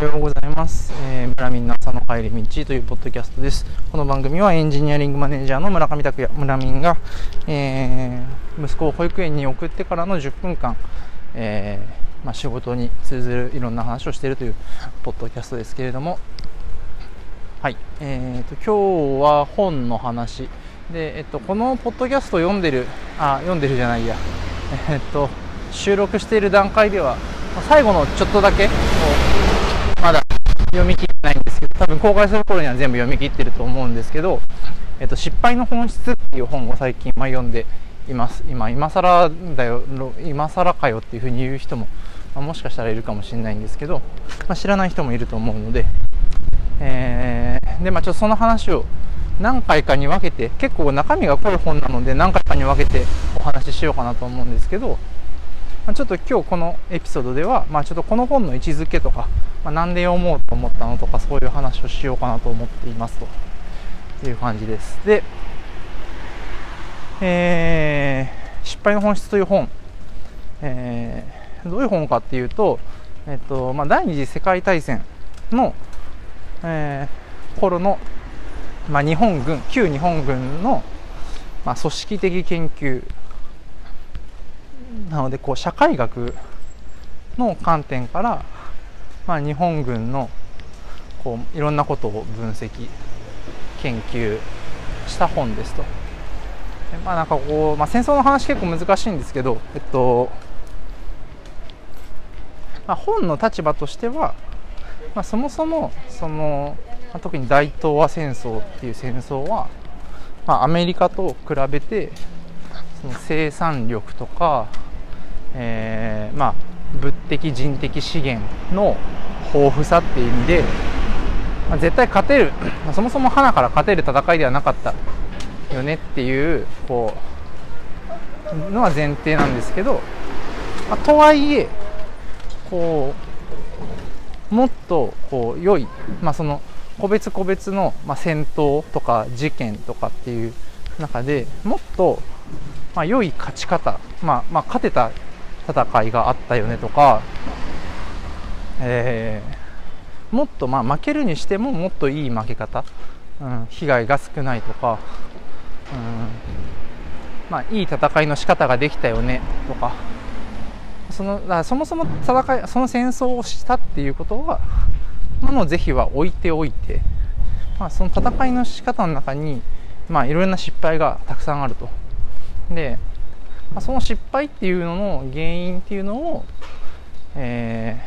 おはようございます。えー、村民の朝の帰り道というポッドキャストです。この番組はエンジニアリングマネージャーの村上拓也、村民が、えー、息子を保育園に送ってからの10分間、えー、まあ、仕事に通ずるいろんな話をしているというポッドキャストですけれども、はい、えーと、今日は本の話で、えっと、このポッドキャストを読んでる、あ、読んでるじゃないや、えっと、収録している段階では、最後のちょっとだけ、読み切ってないんですけど、多分公開する頃には全部読み切ってると思うんですけど、えっと、失敗の本質っていう本を最近、ま、読んでいます。今、今更だよ、今更かよっていうふうに言う人も、まあ、もしかしたらいるかもしれないんですけど、まあ、知らない人もいると思うので、えー、で、まあ、ちょっとその話を何回かに分けて、結構中身が濃い本なので何回かに分けてお話ししようかなと思うんですけど、まあ、ちょっと今日このエピソードでは、まあ、ちょっとこの本の位置づけとか、まあ、なんで読もうと思ったのとかそういう話をしようかなと思っていますという感じです。で、えー、失敗の本質という本、えー、どういう本かっていうと、えっとまあ、第二次世界大戦の、えー、頃の、まあ、日本軍旧日本軍の、まあ、組織的研究なのでこう社会学の観点から、まあ、日本軍のこういろんなことを分析研究した本ですと。まあなんかこう、まあ、戦争の話結構難しいんですけど、えっとまあ、本の立場としては、まあ、そもそもその、まあ、特に大東亜戦争っていう戦争は、まあ、アメリカと比べてその生産力とかえー、まあ、物的人的資源の豊富さっていう意味で、まあ、絶対勝てる、まあ、そもそも花から勝てる戦いではなかったよねっていうこうのは前提なんですけど、まあ、とはいえこうもっとこう良い、まあ、その個別個別の、まあ、戦闘とか事件とかっていう中でもっと、まあ、良い勝ち方、まあまあ、勝てた戦いがあったよねとか、えー、もっとまあ負けるにしてももっといい負け方、うん、被害が少ないとか、うんまあ、いい戦いの仕方ができたよねとかそのだそもそも戦いその戦争をしたっていうことは、まあ、の是非は置いておいて、まあ、その戦いの仕方の中に、まあ、いろいろな失敗がたくさんあると。でまあ、その失敗っていうのの原因っていうのを、え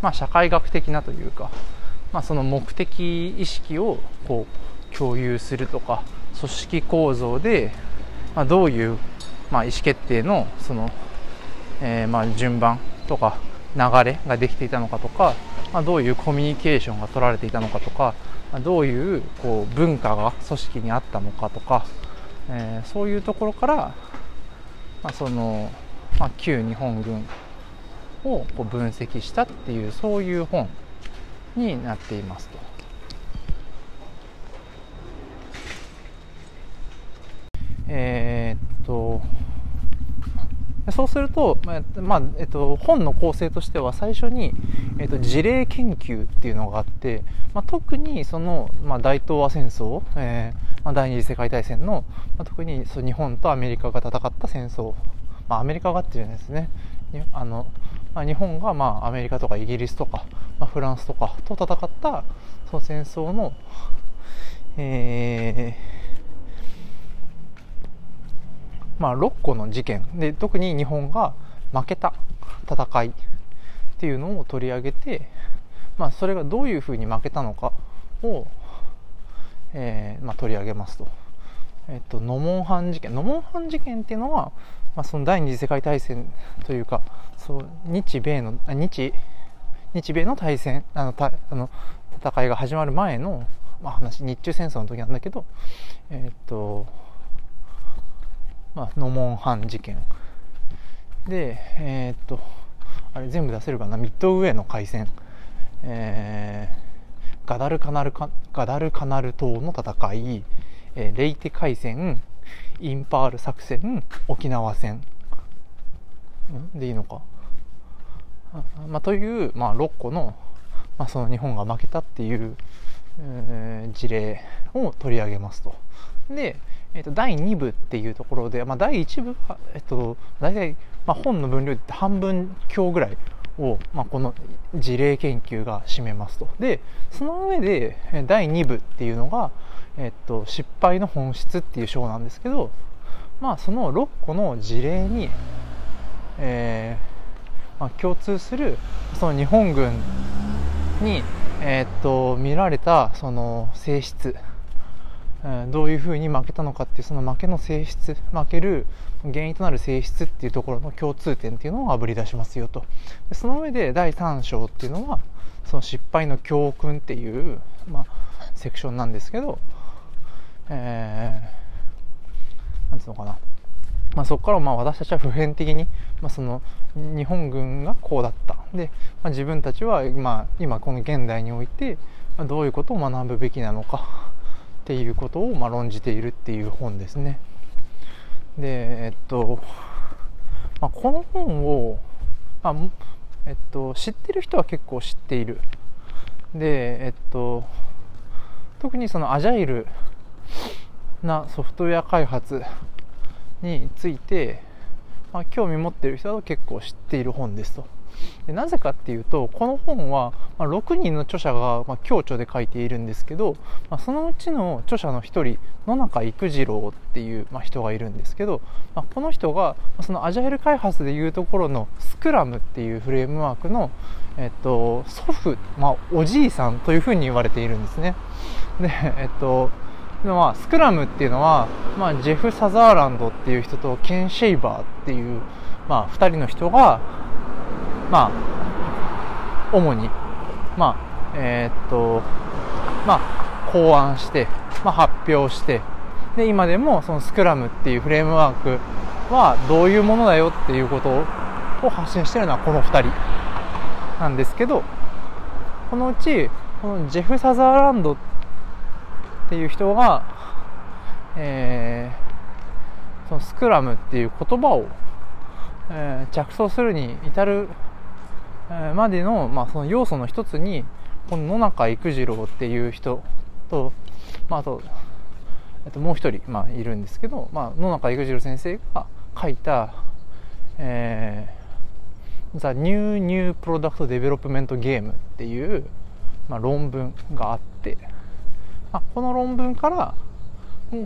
ー、まあ、社会学的なというか、まあ、その目的意識をこう共有するとか組織構造で、まあ、どういう、まあ、意思決定のその、えー、まあ順番とか流れができていたのかとか、まあ、どういうコミュニケーションが取られていたのかとか、まあ、どういうこう文化が組織にあったのかとか、えー、そういうところからまあ、その、まあ、旧日本軍をこう分析したっていうそういう本になっていますと。えー、っとそうすると、まあえっと、本の構成としては最初に、えっと、事例研究っていうのがあって、まあ、特にその、まあ、大東亜戦争、えーまあ、第二次世界大戦の、まあ、特にそう日本とアメリカが戦った戦争、まあ、アメリカがっていうんですね。あの、まあ、日本が、まあ、アメリカとかイギリスとか、まあ、フランスとかと戦ったその戦争の、えーまあ、6個の事件。で特に日本が負けた戦いっていうのを取り上げて、まあ、それがどういうふうに負けたのかを、えーまあ、取り上げますと。えっと、ノモンハン事件。ノモンハン事件っていうのは、まあ、その第二次世界大戦というかそう日米の日日米の大戦あのたあの戦いが始まる前の、まあ、話日中戦争の時なんだけどえっとまあ、ノモンハン事件。でえ、っとあれ全部出せるかな？ミッドウェーの海戦、えー、ガダルカナルカガダルカナル島の戦い、えー、レイテ海戦インパール作戦沖縄戦。でいいのか、まあ、という、まあ、6個のまあ、その日本が負けたっていう、えー、事例を取り上げますと。で、えー、と第2部っていうところで、まあ、第1部は、えっ、ー、と、大体、まあ、本の分量って半分強ぐらいを、まあ、この事例研究が占めますと。で、その上で第2部っていうのが、えっと、失敗の本質っていう章なんですけど、まあ、その6個の事例に、えーまあ、共通するその日本軍に、え、っと見られたその性質、どういうふうに負けたのかっていうその負けの性質負ける原因となる性質っていうところの共通点っていうのをあぶり出しますよと。その上で第3章っていうのはその失敗の教訓っていう、まあ、セクションなんですけど、えー、なんつうのかな。まあ、そこからまあ私たちは普遍的に、まあ、その日本軍がこうだった。で、まあ、自分たちは今今この現代においてどういうことを学ぶべきなのか。っていうことをまあ論じているっていう本ですね。でえっと、まあ、この本を、まあえっと、知ってる人は結構知っているでえっと特にそのアジャイルなソフトウェア開発について、まあ、興味持ってる人は結構知っている本ですと。でなぜかっていうとこの本は、まあ、6人の著者が、まあ、共著で書いているんですけど、まあ、そのうちの著者の1人野中育次郎っていう、まあ、人がいるんですけど、まあ、この人がそのアジャイル開発でいうところのスクラムっていうフレームワークの、えっと、祖父、まあ、おじいさんというふうに言われているんですね。でえっとまあ、スクラムっていうのは、まあ、ジェフ・サザーランドっていう人とケン・シェイバーっていう、まあ、2人の人が、まあ、主に、まあ、えー、っと、まあ、考案して、まあ、発表して、で、今でもそのスクラムっていうフレームワークはどういうものだよっていうことを発信してるのはこの2人なんですけど、このうち、このジェフ・サザーランドっていう人が、えー、そのスクラムっていう言葉を、えー、着想するに至るまでの,、まあその要素の一つにこの野中育次郎っていう人と、まあ、あと、えっと、もう一人、まあ、いるんですけど、まあ、野中育次郎先生が書いた、えー、The New New Product Development Game っていう、まあ、論文があって、あ、この論文から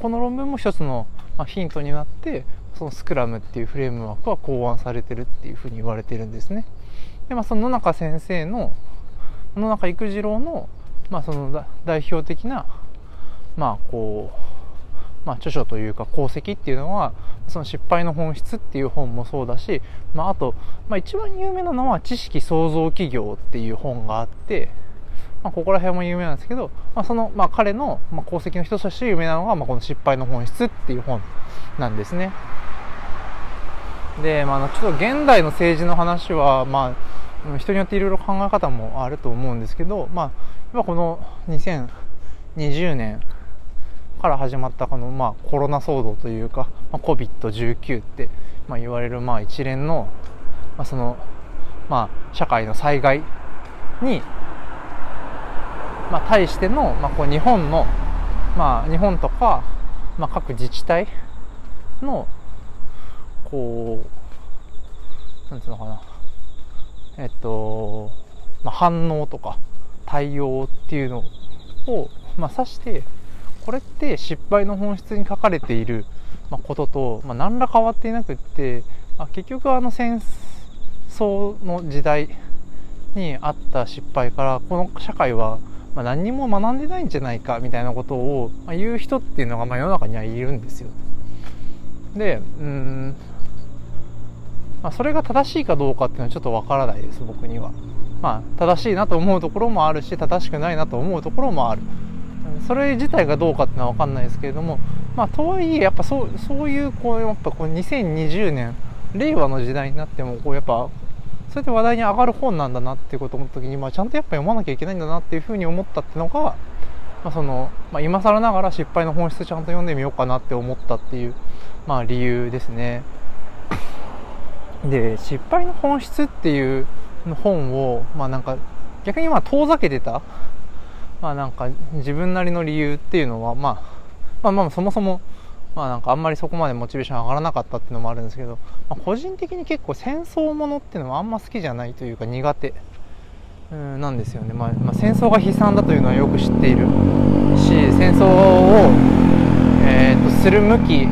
この論文も一つのヒントになってそのスクラムっていうフレームワークは考案されてるっていうふうに言われてるんですね。で、まあ、その野中先生の野中育次郎の,、まあその代表的な、まあこうまあ、著書というか功績っていうのはその失敗の本質っていう本もそうだし、まあ、あと、まあ、一番有名なのは知識創造企業っていう本があって、まあ、ここら辺も有名なんですけど、まあ、その、まあ、彼の、まあ、功績の一つとして有名なのが、まあ、この失敗の本質っていう本なんですね。で、まあ、ちょっと現代の政治の話は、まあ、人によっていろいろ考え方もあると思うんですけど、まあ、今この2020年から始まったこの、まあ、コロナ騒動というか、まあ、COVID-19 って、まあ、言われる、まあ、一連の、まあ、その、まあ、社会の災害に、まあ、対しての、まあ、こう日本の、まあ、日本とか、まあ、各自治体のこうなんていうのかな。えっと、まあ、反応とか対応っていうのを、まあ、指してこれって失敗の本質に書かれているまあことと、まあ、何ら変わっていなくって、まあ、結局あの戦争の時代にあった失敗からこの社会はまあ何にも学んでないんじゃないかみたいなことを言う人っていうのがま世の中にはいるんですよ。でうんまあ、それが正しいかどうかっていうのはちょっとわからないです僕には。まあ、正しいなと思うところもあるし正しくないなと思うところもあるそれ自体がどうかっていうのは分かんないですけれども、まあ、とはいえやっぱそうそういうこうやっぱこう2020年令和の時代になってもこうやっぱそうやって話題に上がる本なんだなっていうことを思った時に、まあ、ちゃんとやっぱ読まなきゃいけないんだなっていうふうに思ったっていうのが、まあそのまあ、今更ながら失敗の本質ちゃんと読んでみようかなって思ったっていう、まあ、理由ですね。で失敗の本質っていう本をまあなんか逆にまあ遠ざけてた、まあなんか自分なりの理由っていうのは、まあ、まあまあそもそも、まあなんかあんまりそこまでモチベーション上がらなかったっていうのもあるんですけど、まあ、個人的に結構戦争ものっていうのはあんま好きじゃないというか苦手。うんなんですよね、まあ、まあ、戦争が悲惨だというのはよく知っているし戦争を、えーと、する向き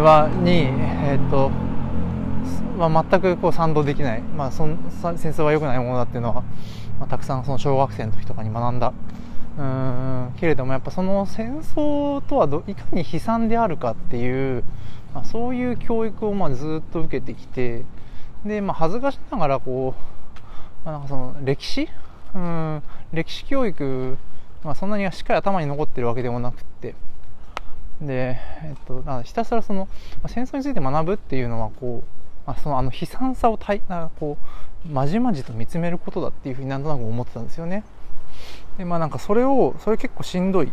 はに、えーとまあ、全くこう賛同できない、まあ、そん戦争は良くないものだっていうのは、まあ、たくさんその小学生の時とかに学んだうんけれどもやっぱその戦争とはどいかに悲惨であるかっていう、まあ、そういう教育をまあずっと受けてきてで、まあ、恥ずかしながらこう、まあ、なんかその歴史？うん。歴史教育まあ、そんなにしっかり頭に残ってるわけでもなくって。で、えっと、ひたすらそのまあ戦争について学ぶっていうのはこうまあ、そのあの悲惨さをたいなこうまじまじと見つめることだっていうふうになんとなく思ってたんですよね。でまあなんかそれをそれ結構しんどい。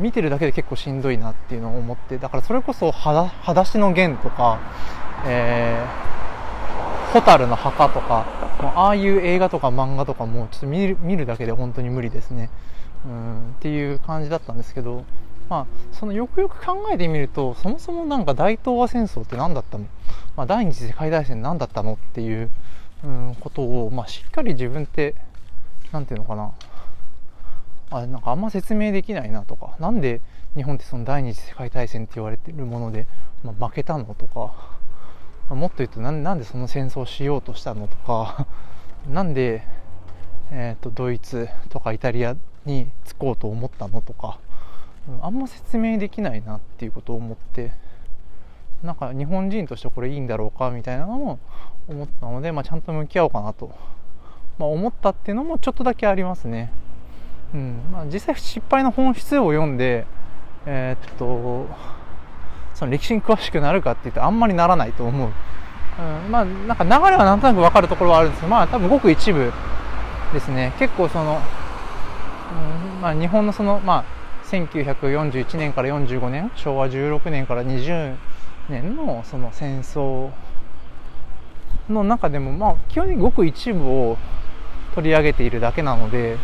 見てるだけで結構しんどいなっていうのを思ってだからそれこそ裸足の弦とか、えー、蛍の墓とかもうああいう映画とか漫画とかもちょっと見る見るだけで本当に無理ですね。うんっていう感じだったんですけどまあ、そのよくよく考えてみるとそもそもなんか大東亜戦争って何だったの？まあ、第二次世界大戦何だったの？っていう、うん、ことを、まあ、しっかり自分って何て言うのかな？あなんかあんま説明できないなとか。なんで日本ってその第二次世界大戦って言われてるもので、まあ、負けたのとか、まあ、もっと言うとなんでその戦争をしようとしたのとか。なんで、えーと、ドイツとかイタリアに着こうと思ったのとか、あんま説明できないなっていうことを思って。なんか日本人としてこれいいんだろうかみたいなのも思ったので、まあ、ちゃんと向き合おうかなと、まあ、思ったっていうのもちょっとだけありますね。うん。まあ、実際失敗の本質を読んで、えー、っとその歴史に詳しくなるかって言ってあんまりならないと思う。うん、まあなんか流れはなんとなく分かるところはあるんですけどまあ多分ごく一部ですね。結構その、うん。まあ、日本のそのまあ1941年から45年昭和16年から20年のその戦争の中でもまあ基本にごく一部を取り上げているだけなので、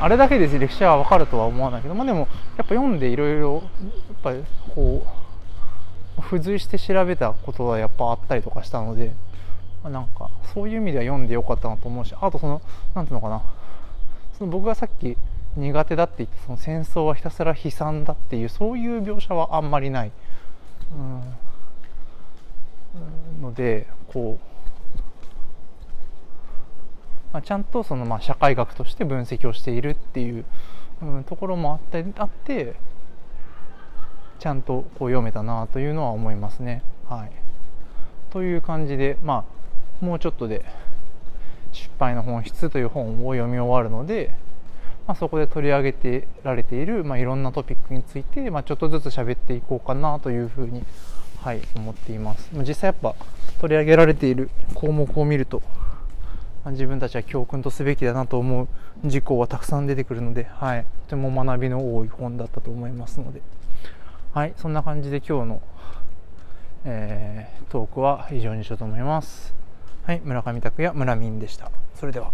あれだけで歴史は分かるとは思わないけどまあでもやっぱ読んでいろいろやっぱりこう付随して調べたことはやっぱあったりとかしたので、まあ、なんかそういう意味では読んでよかったなと思うしあとその何ていうのかな。その僕がさっき苦手だって言ってその戦争はひたすら悲惨だっていうそういう描写はあんまりない。うん、のでこう、まあ、ちゃんとそのまあ社会学として分析をしているっていう、ところもあってあってちゃんとこう読めたなというのは思いますね。はい、という感じで、まあ、もうちょっとで「失敗の本質」という本を読み終わるので、まあ、そこで取り上げてられている、まあ、いろんなトピックについて、まあ、ちょっとずつ喋っていこうかなというふうに、はい、思っています実際やっぱ取り上げられている項目を見ると自分たちは教訓とすべきだなと思う事項はたくさん出てくるので、はい、とても学びの多い本だったと思いますので、はい、そんな感じで今日の、えー、トークは以上にしようと思います。はい、村上拓也村民でした。それでは。